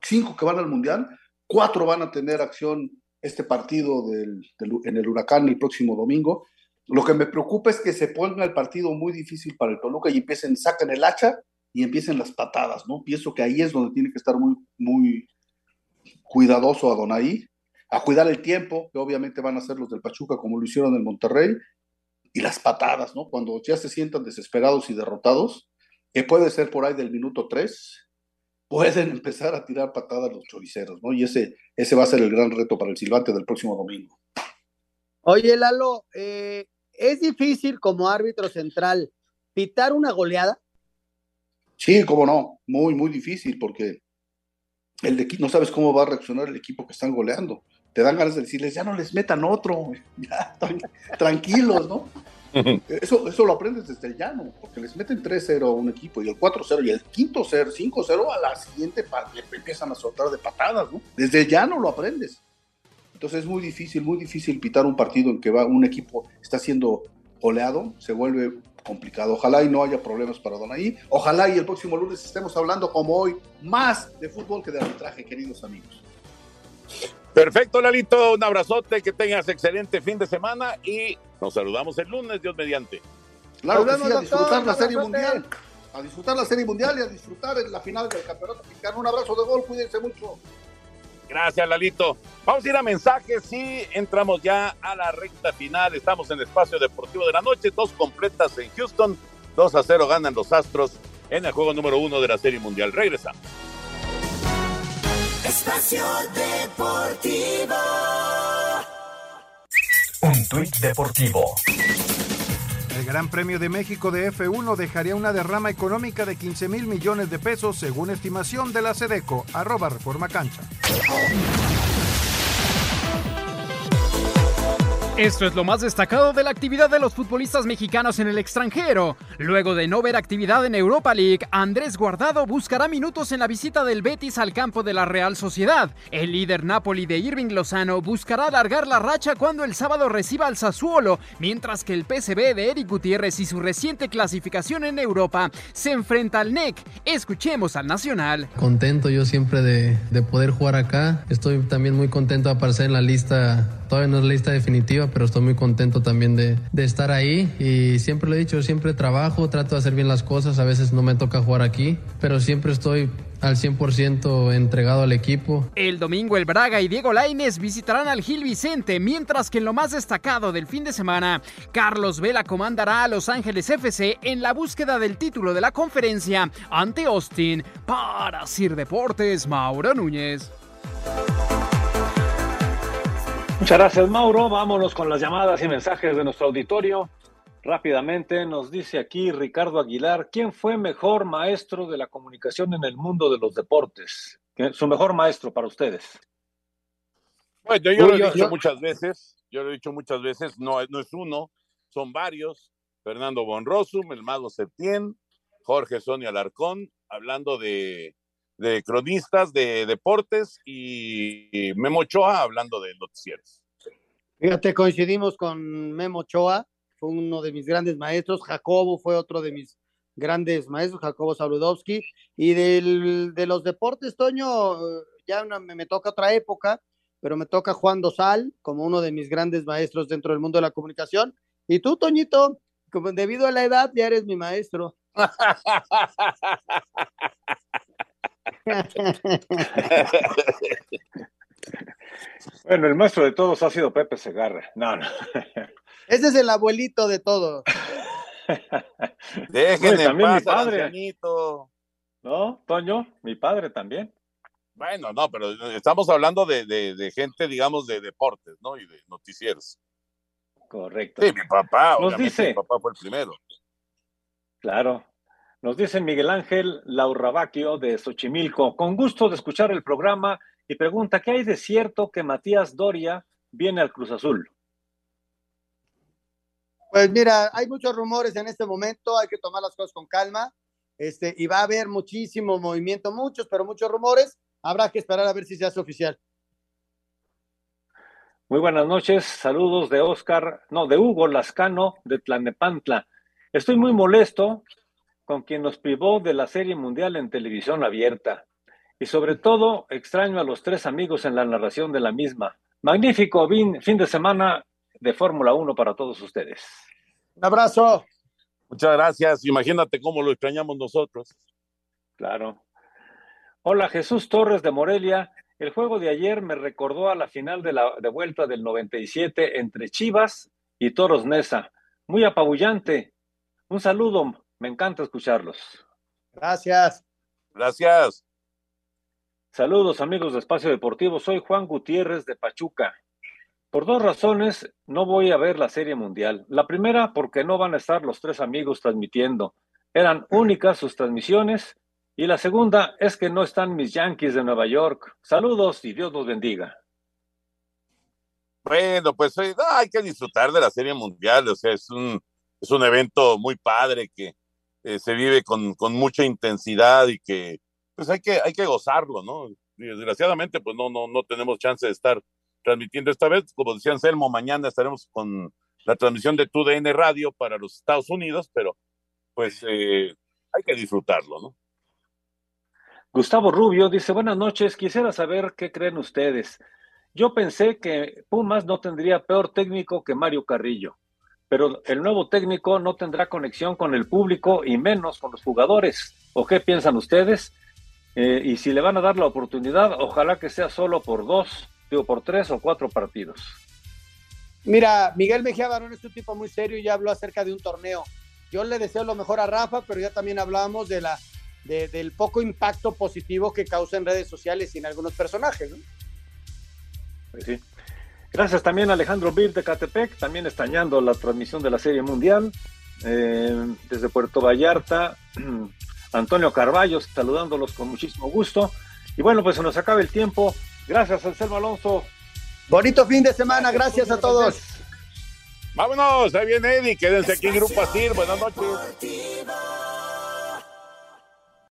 [SPEAKER 26] cinco que van al Mundial, cuatro van a tener acción este partido del, en el Huracán el próximo domingo. Lo que me preocupa es que se ponga el partido muy difícil para el Toluca y empiecen, sacan el hacha y empiecen las patadas, ¿no? Pienso que ahí es donde tiene que estar muy, muy cuidadoso a Donaí, a cuidar el tiempo, que obviamente van a ser los del Pachuca como lo hicieron en Monterrey, y las patadas, ¿no? Cuando ya se sientan desesperados y derrotados, que puede ser por ahí del minuto 3, pueden empezar a tirar patadas los choriceros, ¿no? Y ese, ese va a ser el gran reto para el silbante del próximo domingo.
[SPEAKER 9] Oye, Lalo, eh, ¿es difícil como árbitro central pitar una goleada?
[SPEAKER 26] Sí, cómo no, muy, muy difícil, porque el de, no sabes cómo va a reaccionar el equipo que están goleando. Te dan ganas de decirles, ya no les metan otro, *laughs* ya, tranquilos, ¿no? *laughs* Eso, eso lo aprendes desde el llano, porque les meten 3-0 a un equipo y el 4-0 y el quinto 0, 5-0 a la siguiente le empiezan a soltar de patadas, ¿no? Desde el llano lo aprendes. Entonces es muy difícil, muy difícil pitar un partido en que va un equipo está siendo goleado, se vuelve complicado. Ojalá y no haya problemas para Donaí. Ojalá y el próximo lunes estemos hablando como hoy más de fútbol que de arbitraje, queridos amigos.
[SPEAKER 8] Perfecto, Lalito. Un abrazote, que tengas excelente fin de semana y nos saludamos el lunes, Dios mediante.
[SPEAKER 26] Claro que sí, a disfrutar la Serie Mundial. A disfrutar la Serie Mundial y a disfrutar la final del Campeonato Mexicano. Un abrazo de gol, cuídense mucho.
[SPEAKER 8] Gracias, Lalito. Vamos a ir a mensajes y entramos ya a la recta final. Estamos en el espacio deportivo de la noche, dos completas en Houston. 2 a 0 ganan los Astros en el juego número uno de la Serie Mundial. Regresamos.
[SPEAKER 17] Espacio Deportivo.
[SPEAKER 18] Un tuit deportivo.
[SPEAKER 1] El Gran Premio de México de F1 dejaría una derrama económica de 15 mil millones de pesos según estimación de la Sedeco, arroba Reforma Cancha.
[SPEAKER 27] Esto es lo más destacado de la actividad de los futbolistas mexicanos en el extranjero. Luego de no ver actividad en Europa League, Andrés Guardado buscará minutos en la visita del Betis al campo de la Real Sociedad. El líder Napoli de Irving Lozano buscará alargar la racha cuando el sábado reciba al Sassuolo, mientras que el PSV de Eric Gutiérrez y su reciente clasificación en Europa se enfrenta al NEC. Escuchemos al Nacional.
[SPEAKER 28] Contento yo siempre de, de poder jugar acá. Estoy también muy contento de aparecer en la lista todavía no es la lista definitiva, pero estoy muy contento también de, de, estar ahí y siempre lo he dicho, siempre trabajo, trato de hacer bien las cosas, a veces no me toca jugar aquí, pero siempre estoy al 100% entregado al equipo.
[SPEAKER 27] El domingo el Braga y Diego Laines visitarán al Gil Vicente, mientras que en lo más destacado del fin de semana, Carlos Vela comandará a Los Ángeles FC en la búsqueda del título de la conferencia ante Austin. Para Sir Deportes, Mauro Núñez.
[SPEAKER 16] Muchas gracias, Mauro. Vámonos con las llamadas y mensajes de nuestro auditorio. Rápidamente nos dice aquí Ricardo Aguilar, ¿quién fue mejor maestro de la comunicación en el mundo de los deportes? Su mejor maestro para ustedes.
[SPEAKER 8] Bueno, yo, lo he dicho muchas veces, yo lo he dicho muchas veces, no, no es uno, son varios. Fernando Bonrosum, el Mago Septién, Jorge Sonia Alarcón, hablando de, de cronistas de deportes y Memo Ochoa hablando de noticieros.
[SPEAKER 9] Fíjate, coincidimos con Memo Ochoa, fue uno de mis grandes maestros, Jacobo fue otro de mis grandes maestros, Jacobo Saludowski, y del, de los deportes, Toño, ya me, me toca otra época, pero me toca Juan Dosal como uno de mis grandes maestros dentro del mundo de la comunicación. Y tú, Toñito, como debido a la edad, ya eres mi maestro. *laughs* *laughs*
[SPEAKER 16] bueno, el maestro de todos ha sido Pepe Segarra. No, no.
[SPEAKER 9] Ese es el abuelito de todos. *laughs*
[SPEAKER 8] Dejen
[SPEAKER 16] también mi padre.
[SPEAKER 8] ancianito.
[SPEAKER 16] ¿No, Toño? Mi padre también.
[SPEAKER 8] Bueno, no, pero estamos hablando de, de, de gente, digamos, de deportes, ¿no? Y de noticieros.
[SPEAKER 16] Correcto.
[SPEAKER 8] Sí, mi papá,
[SPEAKER 16] Nos
[SPEAKER 8] obviamente,
[SPEAKER 16] dice-
[SPEAKER 8] mi papá fue el primero.
[SPEAKER 16] Claro. Nos dice Miguel Ángel Laurrabaquio de Xochimilco, con gusto de escuchar el programa y pregunta, ¿qué hay de cierto que Matías Doria viene al Cruz Azul?
[SPEAKER 9] Pues mira, hay muchos rumores en este momento, hay que tomar las cosas con calma, este, y va a haber muchísimo movimiento, muchos, pero muchos rumores. habrá que esperar a ver si se hace oficial.
[SPEAKER 16] Muy buenas noches, saludos de Oscar, no, de Hugo Lascano de Tlanepantla. Estoy muy molesto con quien nos privó de la Serie Mundial en televisión abierta. Y sobre todo, extraño a los tres amigos en la narración de la misma. Magnífico fin de semana de Fórmula 1 para todos ustedes.
[SPEAKER 9] Un abrazo.
[SPEAKER 8] Muchas gracias. Imagínate cómo lo extrañamos nosotros.
[SPEAKER 16] Claro. Hola, Jesús Torres de Morelia. El juego de ayer me recordó a la final de la de vuelta del 97 entre Chivas y Toros Nesa. Muy apabullante. Un saludo, me encanta escucharlos.
[SPEAKER 9] Gracias.
[SPEAKER 8] Gracias.
[SPEAKER 16] Saludos amigos de Espacio Deportivo, soy Juan Gutiérrez de Pachuca. Por dos razones no voy a ver la Serie Mundial. La primera porque no van a estar los tres amigos transmitiendo. Eran únicas sus transmisiones y la segunda es que no están mis Yankees de Nueva York. Saludos y Dios los bendiga.
[SPEAKER 8] Bueno, pues eh, hay que disfrutar de la Serie Mundial, o sea, es un, es un evento muy padre que eh, se vive con, con, mucha intensidad y que pues hay que, hay que gozarlo, ¿no? Desgraciadamente, pues no, no, no tenemos chance de estar transmitiendo esta vez. Como decía Anselmo, mañana estaremos con la transmisión de TUDN Radio para los Estados Unidos, pero pues eh, hay que disfrutarlo, ¿no?
[SPEAKER 16] Gustavo Rubio dice, buenas noches, quisiera saber qué creen ustedes. Yo pensé que Pumas no tendría peor técnico que Mario Carrillo, pero el nuevo técnico no tendrá conexión con el público y menos con los jugadores. ¿O qué piensan ustedes? Eh, y si le van a dar la oportunidad, ojalá que sea solo por dos, digo, por tres o cuatro partidos.
[SPEAKER 9] Mira, Miguel Mejía Barón es un tipo muy serio y ya habló acerca de un torneo. Yo le deseo lo mejor a Rafa, pero ya también hablamos de la del poco impacto positivo que causa en redes sociales y en algunos personajes. ¿no?
[SPEAKER 16] Pues sí. Gracias también a Alejandro Bir de Catepec, también estañando la transmisión de la Serie Mundial. Eh, desde Puerto Vallarta, *clears throat* Antonio Carballo, saludándolos con muchísimo gusto. Y bueno, pues se nos acaba el tiempo. Gracias, Anselmo Alonso.
[SPEAKER 9] Bonito fin de semana, gracias, a todos.
[SPEAKER 8] Vámonos, ahí viene Eddie, quédense aquí en Grupo Asir, buenas noches.